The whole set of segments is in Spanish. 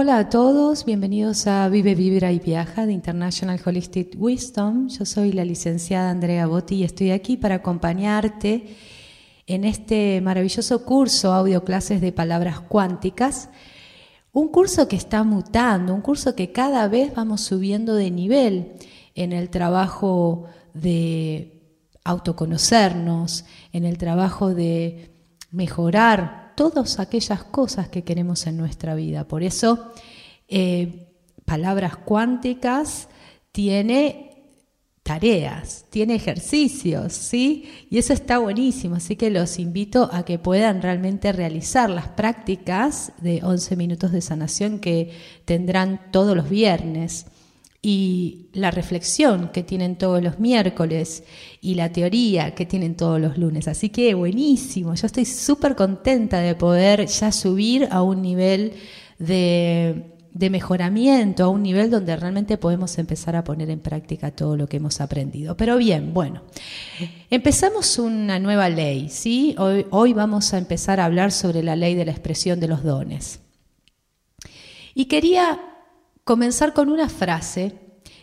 Hola a todos, bienvenidos a Vive, Vibra y Viaja de International Holistic Wisdom. Yo soy la licenciada Andrea Botti y estoy aquí para acompañarte en este maravilloso curso audio clases de palabras cuánticas. Un curso que está mutando, un curso que cada vez vamos subiendo de nivel en el trabajo de autoconocernos, en el trabajo de mejorar todas aquellas cosas que queremos en nuestra vida. Por eso, eh, palabras cuánticas tiene tareas, tiene ejercicios, ¿sí? Y eso está buenísimo, así que los invito a que puedan realmente realizar las prácticas de 11 minutos de sanación que tendrán todos los viernes y la reflexión que tienen todos los miércoles y la teoría que tienen todos los lunes. Así que buenísimo, yo estoy súper contenta de poder ya subir a un nivel de, de, mejoramiento, a un nivel donde realmente podemos empezar a poner en práctica todo lo que hemos aprendido. Pero bien, bueno, empezamos una nueva ley, ¿sí? Hoy, hoy vamos a empezar a hablar sobre la ley de la expresión de los dones. Y quería comenzar con una frase,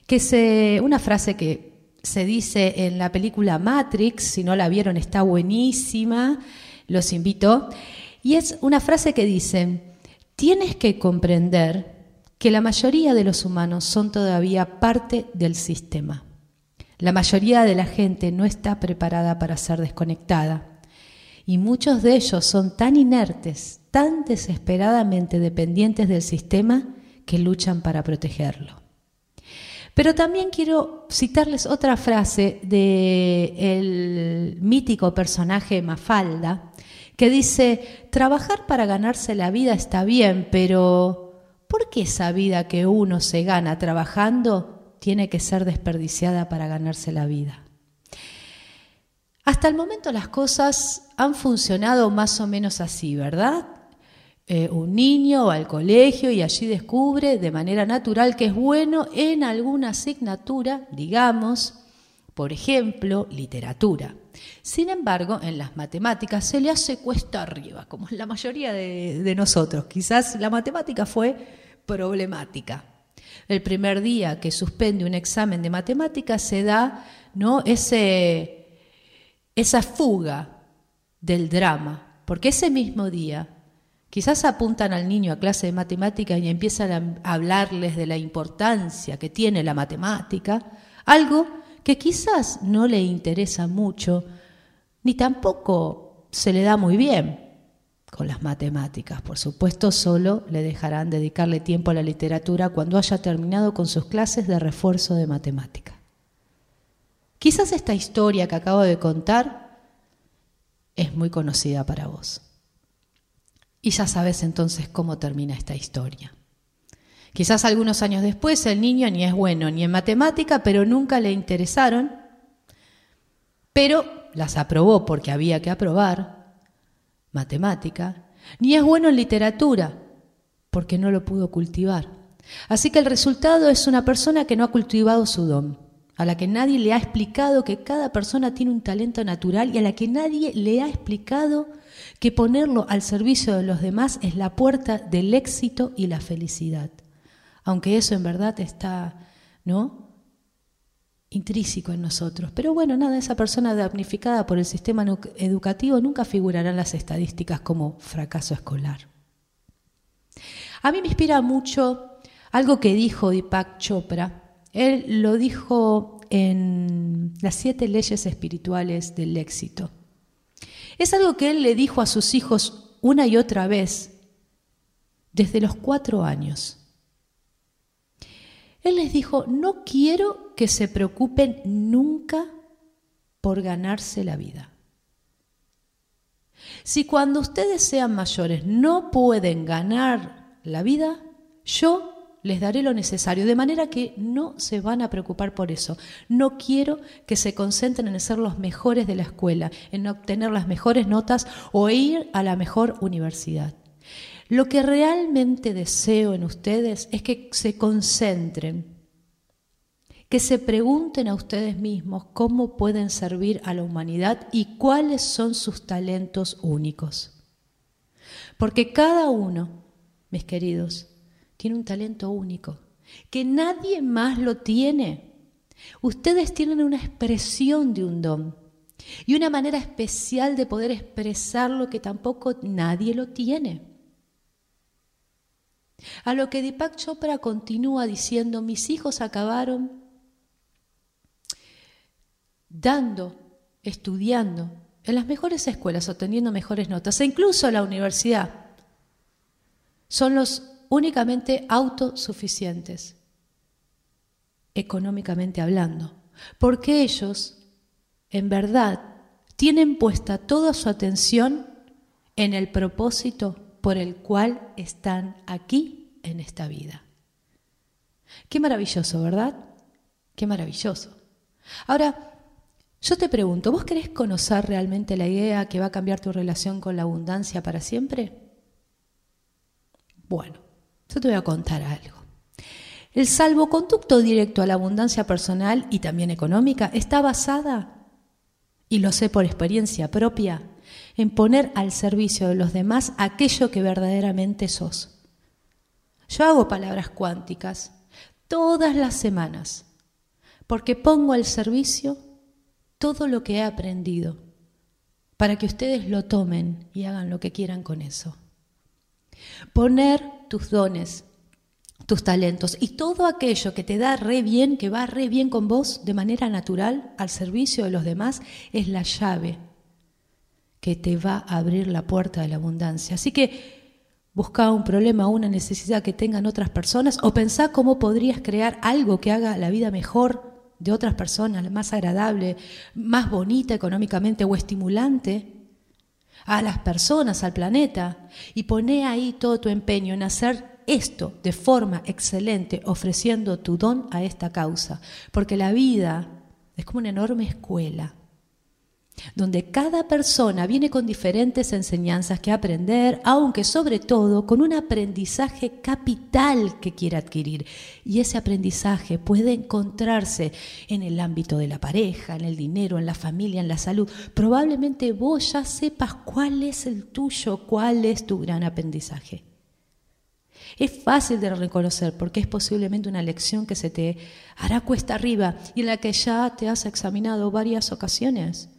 que se, una frase que se dice en la película Matrix, si no la vieron está buenísima, los invito, y es una frase que dice, tienes que comprender que la mayoría de los humanos son todavía parte del sistema. La mayoría de la gente no está preparada para ser desconectada y muchos de ellos son tan inertes, tan desesperadamente dependientes del sistema que luchan para protegerlo. Pero también quiero citarles otra frase del mítico personaje Mafalda, que dice, trabajar para ganarse la vida está bien, pero ¿por qué esa vida que uno se gana trabajando tiene que ser desperdiciada para ganarse la vida? Hasta el momento las cosas han funcionado más o menos así, ¿verdad? Eh, un niño va al colegio y allí descubre de manera natural que es bueno en alguna asignatura, digamos, por ejemplo, literatura. Sin embargo, en las matemáticas se le hace cuesta arriba, como la mayoría de, nosotros. Quizás la matemática fue problemática. El primer día que suspende un examen de matemáticas se da ¿no? Ese, esa fuga del drama, porque ese mismo día Quizás apuntan al niño a clase de matemática y empiezan a hablarles de la importancia que tiene la matemática, algo que quizás no le interesa mucho, ni tampoco se le da muy bien con las matemáticas. Por supuesto, solo le dejarán dedicarle tiempo a la literatura cuando haya terminado con sus clases de refuerzo de matemática. Quizás esta historia que acabo de contar es muy conocida para vos. Y ya sabes entonces cómo termina esta historia. Quizás algunos años después el niño ni es bueno ni en matemática, pero nunca le interesaron, pero las aprobó porque había que aprobar matemática, ni es bueno en literatura porque no lo pudo cultivar. Así que el resultado es una persona que no ha cultivado su don, a la que nadie le ha explicado que cada persona tiene un talento natural y a la que nadie le ha explicado que ponerlo al servicio de los demás es la puerta del éxito y la felicidad. Aunque eso en verdad está, ¿no? intrínseco en nosotros. Pero bueno, nada, esa persona damnificada por el sistema educativo nunca figurará en las estadísticas como fracaso escolar. A mí me inspira mucho algo que dijo Deepak Chopra. Él lo dijo en las siete leyes espirituales del éxito. Es algo que él le dijo a sus hijos una y otra vez desde los cuatro años. Él les dijo, no quiero que se preocupen nunca por ganarse la vida. Si cuando ustedes sean mayores no pueden ganar la vida, yo les daré lo necesario, de manera que no se van a preocupar por eso. No quiero que se concentren en ser los mejores de la escuela, en obtener las mejores notas o ir a la mejor universidad. Lo que realmente deseo en ustedes es que se concentren, que se pregunten a ustedes mismos cómo pueden servir a la humanidad y cuáles son sus talentos únicos. Porque cada uno, mis queridos, tiene un talento único, que nadie más lo tiene. Ustedes tienen una expresión de un don y una manera especial de poder expresar lo que tampoco nadie lo tiene. A lo que Deepak Chopra continúa diciendo, mis hijos acabaron dando, estudiando en las mejores escuelas, obteniendo mejores notas, e incluso la universidad. Son los únicamente autosuficientes, económicamente hablando, porque ellos, en verdad, tienen puesta toda su atención en el propósito por el cual están aquí en esta vida. Qué maravilloso, ¿verdad? Qué maravilloso. Ahora, yo te pregunto, ¿vos querés conocer realmente la idea que va a cambiar tu relación con la abundancia para siempre? Bueno, yo te voy a contar algo. El salvoconducto directo a la abundancia personal y también económica está basada, y lo sé por experiencia propia, en poner al servicio de los demás aquello que verdaderamente sos. Yo hago palabras cuánticas todas las semanas porque pongo al servicio todo lo que he aprendido para que ustedes lo tomen y hagan lo que quieran con eso. Poner tus dones, tus talentos y todo aquello que te da re bien, que va re bien con vos de manera natural al servicio de los demás, es la llave que te va a abrir la puerta de la abundancia. Así que busca un problema una necesidad que tengan otras personas o pensá cómo podrías crear algo que haga la vida mejor de otras personas, más agradable, más bonita económicamente o estimulante a las personas, al planeta, y poné ahí todo tu empeño en hacer esto de forma excelente, ofreciendo tu don a esta causa, porque la vida es como una enorme escuela donde cada persona viene con diferentes enseñanzas que aprender, aunque sobre todo con un aprendizaje capital que quiere adquirir. Y ese aprendizaje puede encontrarse en el ámbito de la pareja, en el dinero, en la familia, en la salud. Probablemente vos ya sepas cuál es el tuyo, cuál es tu gran aprendizaje. Es fácil de reconocer porque es posiblemente una lección que se te hará cuesta arriba y en la que ya te has examinado varias ocasiones.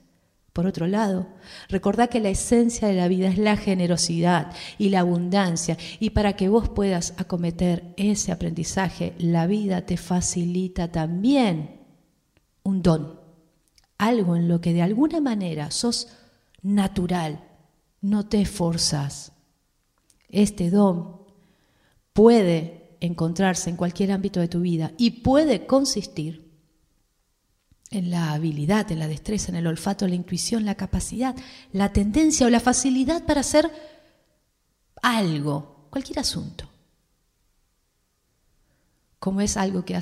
Por otro lado, recordá que la esencia de la vida es la generosidad y la abundancia, y para que vos puedas acometer ese aprendizaje, la vida te facilita también un don, algo en lo que de alguna manera sos natural, no te esforzas. Este don puede encontrarse en cualquier ámbito de tu vida y puede consistir en la habilidad, en la destreza, en el olfato, la intuición, la capacidad, la tendencia o la facilidad para hacer algo, cualquier asunto. Como es algo que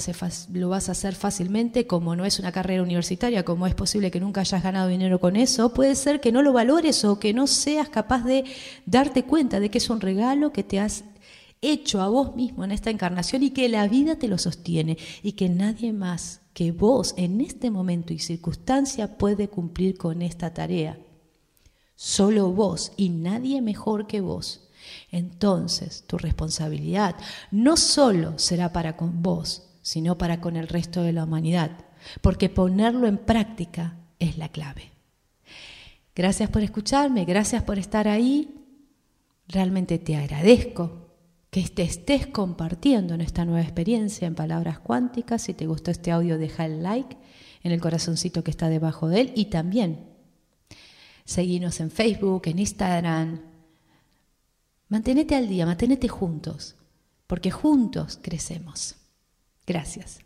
lo vas a hacer fácilmente, como no es una carrera universitaria, como es posible que nunca hayas ganado dinero con eso, puede ser que no lo valores o que no seas capaz de darte cuenta de que es un regalo que te has hecho a vos mismo en esta encarnación y que la vida te lo sostiene y que nadie más que vos en este momento y circunstancia puede cumplir con esta tarea. Solo vos y nadie mejor que vos. Entonces tu responsabilidad no solo será para con vos, sino para con el resto de la humanidad, porque ponerlo en práctica es la clave. Gracias por escucharme, gracias por estar ahí. Realmente te agradezco que te estés compartiendo en esta nueva experiencia en palabras cuánticas. Si te gustó este audio, deja el like en el corazoncito que está debajo de él y también seguinos en Facebook, en Instagram. Mantenete al día, mantenete juntos, porque juntos crecemos. Gracias.